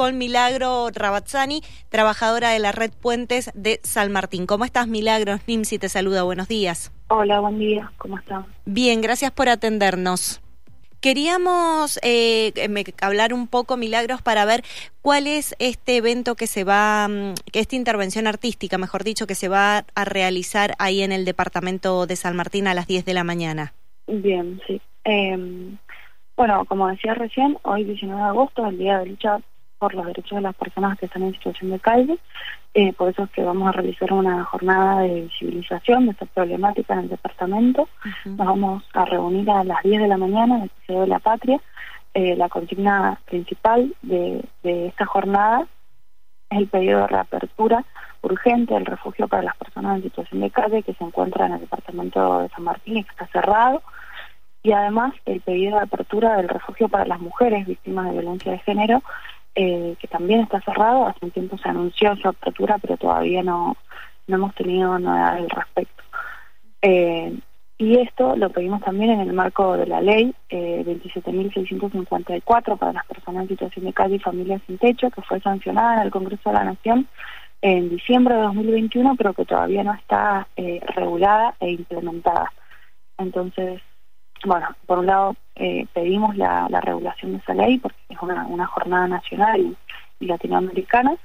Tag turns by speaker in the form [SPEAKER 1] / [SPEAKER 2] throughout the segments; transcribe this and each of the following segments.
[SPEAKER 1] con Milagro Rabazzani, trabajadora de la red Puentes de San Martín. ¿Cómo estás, Milagro? Nimsi te saluda, buenos días.
[SPEAKER 2] Hola, buen día, ¿cómo estás?
[SPEAKER 1] Bien, gracias por atendernos. Queríamos eh, hablar un poco, Milagros, para ver cuál es este evento que se va, mm, esta intervención artística, mejor dicho, que se va a realizar ahí en el departamento de San Martín a las 10 de la mañana.
[SPEAKER 2] Bien, sí. Eh, bueno, como decía recién, hoy 19 de agosto es el Día de Lucha por los Derechos de las Personas que están en situación de calle. Eh, por eso es que vamos a realizar una jornada de visibilización de esta problemática en el departamento. Nos vamos a reunir a las 10 de la mañana en el Museo de la Patria. Eh, la consigna principal de, de esta jornada es el pedido de reapertura urgente del refugio para las personas en situación de calle que se encuentra en el departamento de San Martín y que está cerrado y además el pedido de apertura del refugio para las mujeres víctimas de violencia de género, eh, que también está cerrado, hace un tiempo se anunció su apertura, pero todavía no, no hemos tenido novedades al respecto. Eh, y esto lo pedimos también en el marco de la ley eh, 27.654 para las personas en situación de calle y familias sin techo, que fue sancionada en el Congreso de la Nación en diciembre de 2021, pero que todavía no está eh, regulada e implementada. Entonces, bueno, por un lado eh, pedimos la, regulación de esa ley porque es una, jornada nacional y, latinoamericana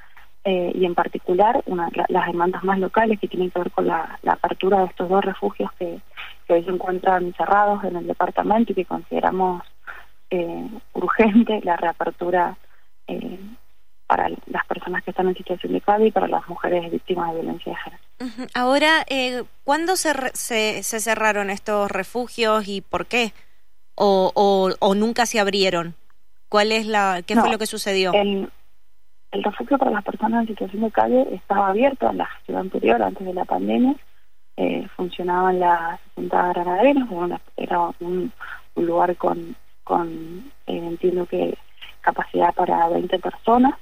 [SPEAKER 2] eh, y en particular las demandas más locales que tienen que ver con la, apertura de estos dos refugios que, hoy se encuentran cerrados en el departamento y que consideramos eh, urgente la reapertura para las personas que están en situación de calle y para las mujeres víctimas de violencia de género.
[SPEAKER 1] Ahora, eh, ¿cuándo se, se, cerraron estos refugios y por qué? ¿O, o, nunca se abrieron? ¿Cuál es la, ¿Qué fue lo que sucedió?
[SPEAKER 2] El, el refugio para las personas en situación de calle estaba abierto en la gestión anterior, antes de la pandemia. Eh, funcionaba en la 60 granaderos, era un, un, lugar con, con eh, entiendo que capacidad para 20 personas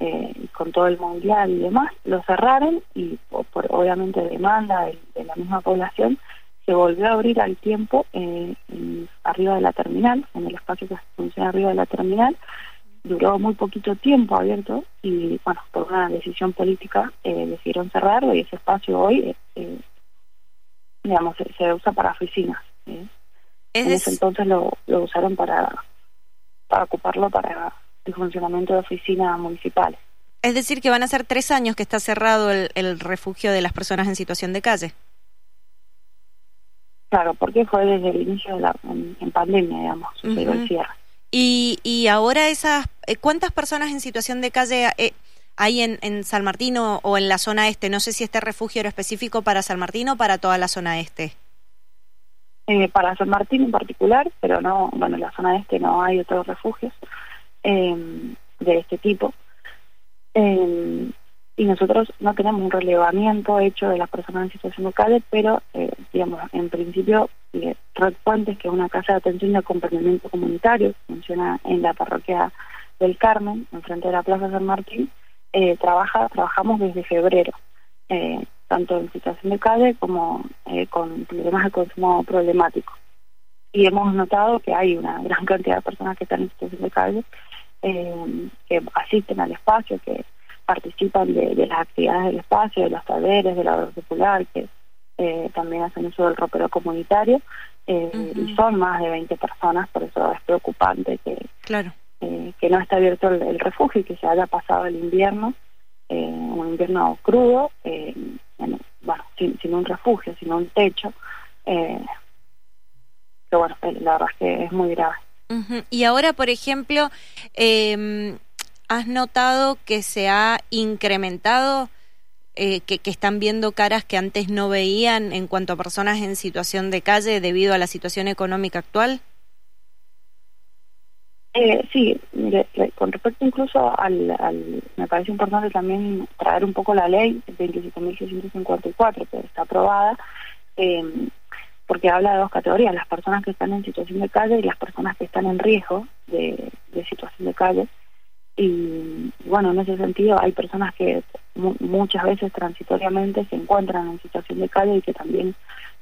[SPEAKER 2] eh, con todo el mundial y demás, lo cerraron y por, obviamente demanda de, la misma población se volvió a abrir al tiempo eh, arriba de la terminal, en el espacio que funciona arriba de la terminal, duró muy poquito tiempo abierto y bueno, por una decisión política eh, decidieron cerrarlo y ese espacio hoy, eh, digamos, se, usa para oficinas. en ese entonces lo, lo usaron para, para ocuparlo para el funcionamiento de oficinas municipales.
[SPEAKER 1] Es decir, que van a ser tres años que está cerrado el, refugio de las personas en situación de calle.
[SPEAKER 2] Claro, porque fue desde el inicio de la en, pandemia, digamos, el cierre.
[SPEAKER 1] Y, y ahora esas, eh, ¿cuántas personas en situación de calle eh, hay en, en San Martín o, en la zona este? No sé si este refugio era específico para San Martín o para toda la zona este.
[SPEAKER 2] Eh, para San Martín en particular, pero no, bueno, en la zona este no hay otros refugios eh, de este tipo. Eh, y nosotros no tenemos un relevamiento hecho de las personas en situación de calle, pero, eh, digamos, en principio, eh, Red Puentes, que es una casa de atención y acompañamiento comunitario, funciona en la parroquia del Carmen, enfrente de la Plaza San Martín, eh, trabaja, trabajamos desde febrero, tanto en situación de calle como con problemas de consumo problemático. Y hemos notado que hay una gran cantidad de personas que están en situación de calle eh, que asisten al espacio, que participan de, las actividades del espacio, de los talleres, de la obra popular, que eh, también hacen uso del ropero comunitario, eh, y son más de 20 personas, por eso es preocupante que,
[SPEAKER 1] claro.
[SPEAKER 2] que no esté abierto el, refugio y que se haya pasado el invierno, un invierno crudo, bueno, sin, sin, un refugio, sin un techo, que bueno, la verdad es que es muy grave.
[SPEAKER 1] Y ahora, por ejemplo, eh, ¿has notado que se ha incrementado, eh, que, están viendo caras que antes no veían en cuanto a personas en situación de calle debido a la situación económica actual?
[SPEAKER 2] Eh, sí, con respecto incluso al, me parece importante también traer un poco la ley 27.654 que está aprobada, eh, porque habla de dos categorías, las personas que están en situación de calle y las personas que están en riesgo de, situación de calle. Y bueno, en ese sentido hay personas que muchas veces transitoriamente se encuentran en situación de calle y que también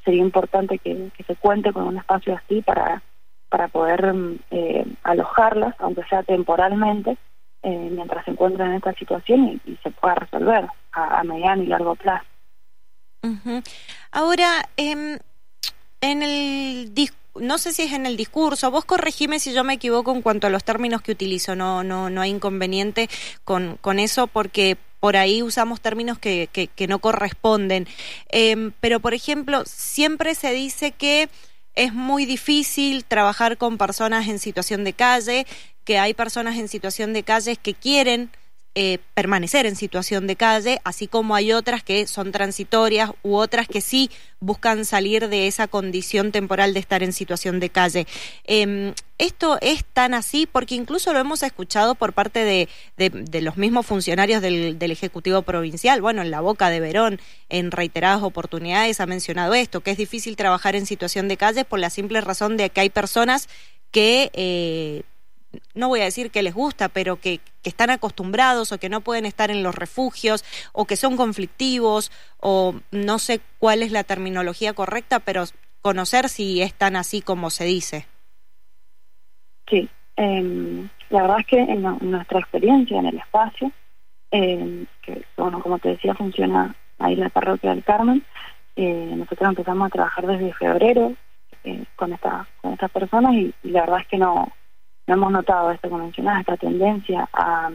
[SPEAKER 2] sería importante que, se cuente con un espacio así para, para poder eh, alojarlas, aunque sea temporalmente, eh, mientras se encuentran en esta situación y, se pueda resolver a, mediano y largo plazo.
[SPEAKER 1] Ahora, em, en el no sé si es en el discurso, vos corregime si yo me equivoco en cuanto a los términos que utilizo, no, no, no hay inconveniente con, con eso porque por ahí usamos términos que, que, no corresponden. Em, pero, por ejemplo, siempre se dice que es muy difícil trabajar con personas en situación de calle, que hay personas en situación de calle que quieren eh, permanecer en situación de calle, así como hay otras que son transitorias u otras que sí buscan salir de esa condición temporal de estar en situación de calle. Em, esto es tan así porque incluso lo hemos escuchado por parte de, de, los mismos funcionarios del, del, Ejecutivo Provincial. Bueno, en la boca de Verón, en reiteradas oportunidades, ha mencionado esto, que es difícil trabajar en situación de calle por la simple razón de que hay personas que eh, no voy a decir que les gusta, pero que, están acostumbrados o que no pueden estar en los refugios o que son conflictivos o no sé cuál es la terminología correcta, pero conocer si es tan así como se dice.
[SPEAKER 2] Sí, em, la verdad es que en, nuestra experiencia en el espacio, em, que bueno, como te decía, funciona ahí la parroquia del Carmen, eh, nosotros empezamos a trabajar desde febrero eh, con, esta, con estas personas y la verdad es que no hemos notado esto que mencionas, esta tendencia a,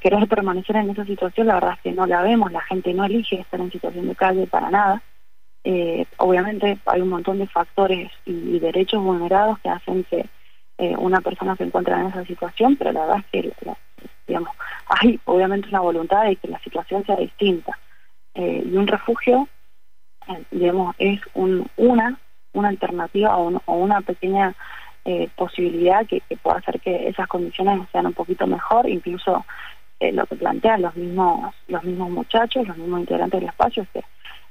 [SPEAKER 2] querer permanecer en esa situación, la verdad es que no la vemos, la gente no elige estar en situación de calle para nada. Eh, obviamente hay un montón de factores y, derechos vulnerados que hacen que eh, una persona se encuentre en esa situación, pero la verdad es que, digamos, hay obviamente una voluntad de que la situación sea distinta. Eh, y un refugio, digamos, es un, una, una alternativa o una pequeña eh, posibilidad que, pueda hacer que esas condiciones sean un poquito mejor, incluso eh, lo que plantean los mismos, los mismos muchachos, los mismos integrantes del espacio, es que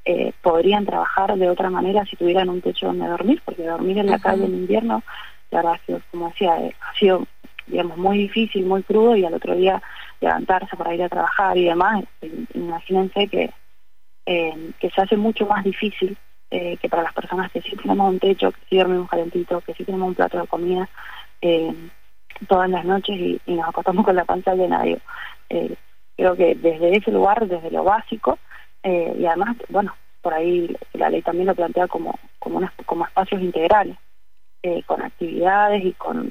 [SPEAKER 2] eh, podrían trabajar de otra manera si tuvieran un techo donde dormir, porque dormir en la calle en invierno, la verdad que, como decía, ha sido digamos muy difícil, muy crudo y al otro día levantarse para ir a trabajar y demás, imagínense que, que se hace mucho más difícil eh, que para las personas que sí tenemos un techo, que sí dormimos calentito, que sí tenemos un plato de comida eh, todas las noches y, nos acostamos con la panza llena. Digo, eh, creo que desde ese lugar, desde lo básico, y además, bueno, por ahí la ley también lo plantea como, como, espacios integrales, con actividades y con,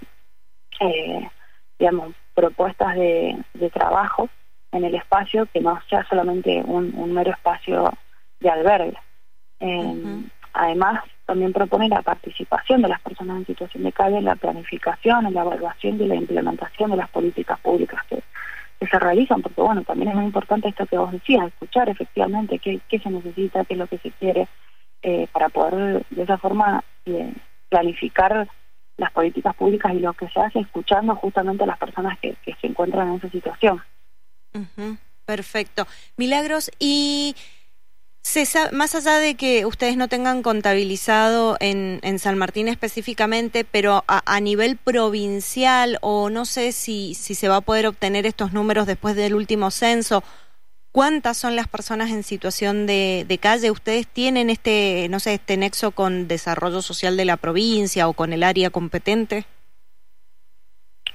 [SPEAKER 2] digamos, propuestas de, trabajo en el espacio que no sea solamente un mero espacio de albergue. Eh, Además, también propone la participación de las personas en situación de calle en la planificación, en la evaluación y la implementación de las políticas públicas que, se realizan, porque bueno, también es muy importante esto que vos decías, escuchar efectivamente qué, qué se necesita, qué es lo que se quiere, eh, para poder de esa forma eh, planificar las políticas públicas y lo que se hace escuchando justamente a las personas que, que se encuentran en esa situación.
[SPEAKER 1] Perfecto. Milagros, y más allá de que ustedes no tengan contabilizado en, en San Martín específicamente, pero a, nivel provincial o no sé si, si se va a poder obtener estos números después del último censo, ¿cuántas son las personas en situación de, calle? ¿Ustedes tienen este, no sé, este nexo con desarrollo social de la provincia o con el área competente?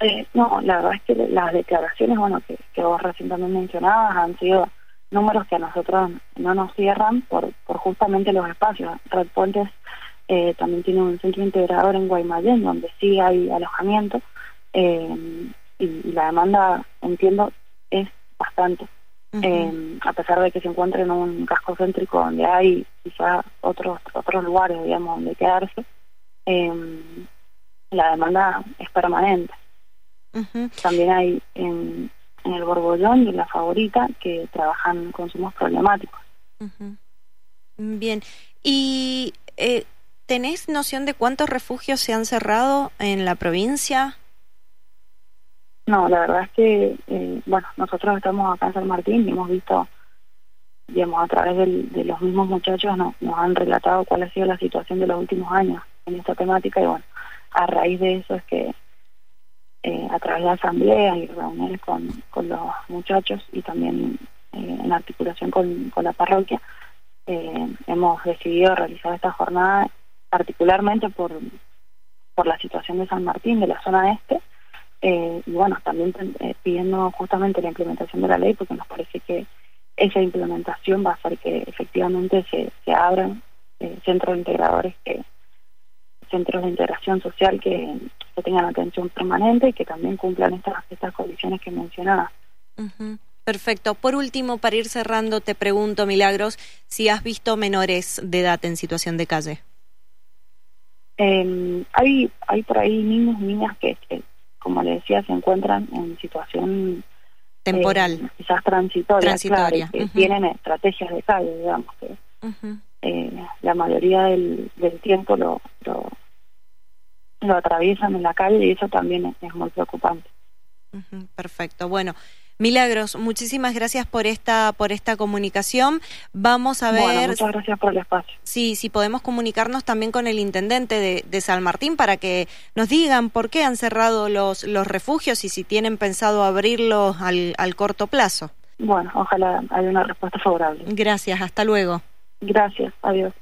[SPEAKER 2] Eh, no, la verdad es que las declaraciones, bueno, que, que vos recientemente mencionabas han sido números que a nosotros no nos cierran por, por justamente los espacios. Red Puentes eh, también tiene un centro integrador en Guaymallén, donde sí hay alojamiento, eh, y, la demanda, entiendo, es bastante. Eh, a pesar de que se encuentre en un casco céntrico donde hay quizá otros otros lugares, digamos, donde quedarse, la demanda es permanente. También hay en, en el Borbollón y en la Favorita que trabajan consumos problemáticos.
[SPEAKER 1] Bien, ¿y eh, tenés noción de cuántos refugios se han cerrado en la provincia?
[SPEAKER 2] No, la verdad es que, eh, bueno, nosotros estamos acá en San Martín y hemos visto, digamos, a través de los mismos muchachos nos han relatado cuál ha sido la situación de los últimos años en esta temática y bueno, a raíz de eso es que eh, a través de asambleas y reuniones con, con los muchachos y también eh, en articulación con, con la parroquia, eh, hemos decidido realizar esta jornada particularmente por, por la situación de San Martín, de la zona este, y bueno, también pidiendo justamente la implementación de la ley porque nos parece que esa implementación va a hacer que efectivamente se, se abran centros integradores que centros de integración social que, tengan atención permanente y que también cumplan estas estas condiciones que mencionaba.
[SPEAKER 1] Perfecto. Por último, para ir cerrando, te pregunto, Milagros, si has visto menores de edad en situación de calle.
[SPEAKER 2] Eh, hay, hay por ahí niños y niñas que, como le decía, se encuentran en situación
[SPEAKER 1] temporal,
[SPEAKER 2] eh, quizás transitoria, que tienen estrategias de calle, digamos que eh, la mayoría del, del tiempo lo, lo, lo, atraviesan en la calle y eso también es, muy preocupante.
[SPEAKER 1] Perfecto. Bueno, Milagros, muchísimas gracias por esta por esta comunicación. Vamos a ver.
[SPEAKER 2] muchas gracias por el espacio.
[SPEAKER 1] Sí, si podemos comunicarnos también con el intendente de, de, San Martín para que nos digan por qué han cerrado los los refugios y si tienen pensado abrirlos al, al corto plazo.
[SPEAKER 2] Bueno, ojalá haya una respuesta favorable.
[SPEAKER 1] Gracias, hasta luego.
[SPEAKER 2] Gracias, adiós.